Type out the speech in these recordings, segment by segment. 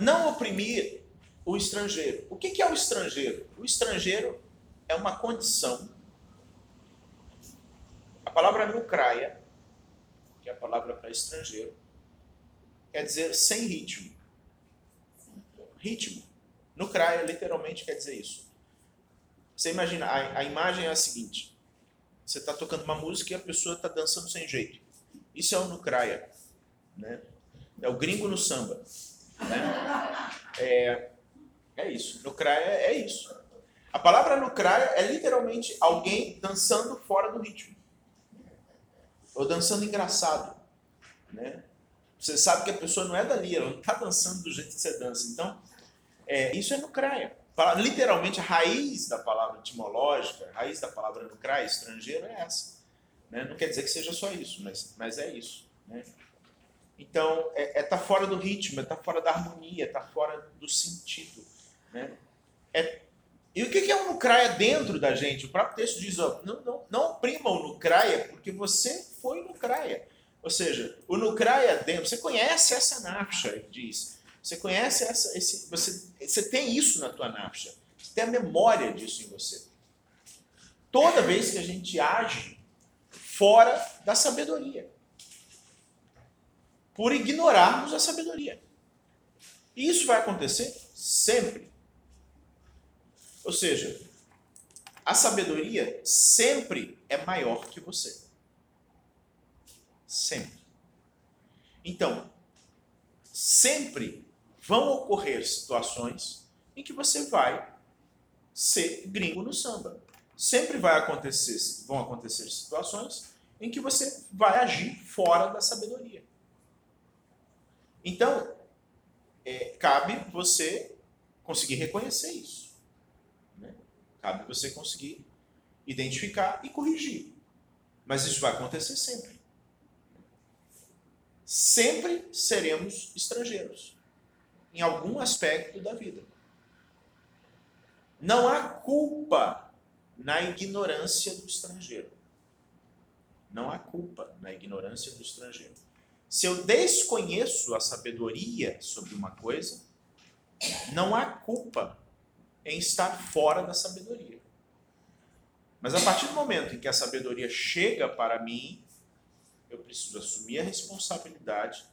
não oprimir o estrangeiro. O que é o estrangeiro? O estrangeiro é uma condição. A palavra nucraia, que é a palavra para estrangeiro, quer dizer sem ritmo. Ritmo. Nucraia literalmente quer dizer isso. Você imagina, a, a imagem é a seguinte: você está tocando uma música e a pessoa está dançando sem jeito. Isso é o nucraia. Né? É o gringo no samba. Né? É, é isso. Nucraia é isso. A palavra nucraia é literalmente alguém dançando fora do ritmo. Ou dançando engraçado. Né? Você sabe que a pessoa não é dali, ela não está dançando do jeito que você dança. Então, é, isso é nucraia. Literalmente, a raiz da palavra etimológica, a raiz da palavra nucraia, estrangeiro, é essa. Né? Não quer dizer que seja só isso, mas, mas é isso. Né? Então, é, é tá fora do ritmo, é tá fora da harmonia, tá fora do sentido. Né? É, e o que é o nucraia dentro da gente? O próprio texto diz, ó, não, não, não oprima o nucraia, porque você foi nucraia. Ou seja, o nucraia dentro, você conhece essa nafsha, ele diz. Você conhece essa, esse, você, você tem isso na tua nafsha. Você tem a memória disso em você. Toda vez que a gente age fora da sabedoria por ignorarmos a sabedoria. E isso vai acontecer sempre. Ou seja, a sabedoria sempre é maior que você. Sempre. Então, sempre vão ocorrer situações em que você vai ser gringo no samba. Sempre vai acontecer, vão acontecer situações em que você vai agir fora da sabedoria. Então, é, cabe você conseguir reconhecer isso. Né? Cabe você conseguir identificar e corrigir. Mas isso vai acontecer sempre. Sempre seremos estrangeiros em algum aspecto da vida. Não há culpa na ignorância do estrangeiro. Não há culpa na ignorância do estrangeiro. Se eu desconheço a sabedoria sobre uma coisa, não há culpa em estar fora da sabedoria. Mas a partir do momento em que a sabedoria chega para mim, eu preciso assumir a responsabilidade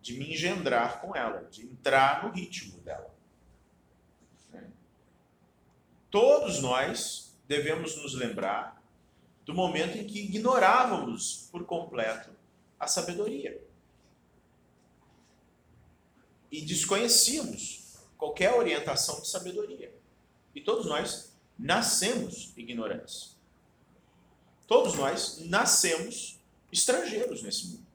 de me engendrar com ela, de entrar no ritmo dela. Todos nós devemos nos lembrar do momento em que ignorávamos por completo a sabedoria e desconhecíamos qualquer orientação de sabedoria. E todos nós nascemos ignorantes. Todos nós nascemos estrangeiros nesse mundo.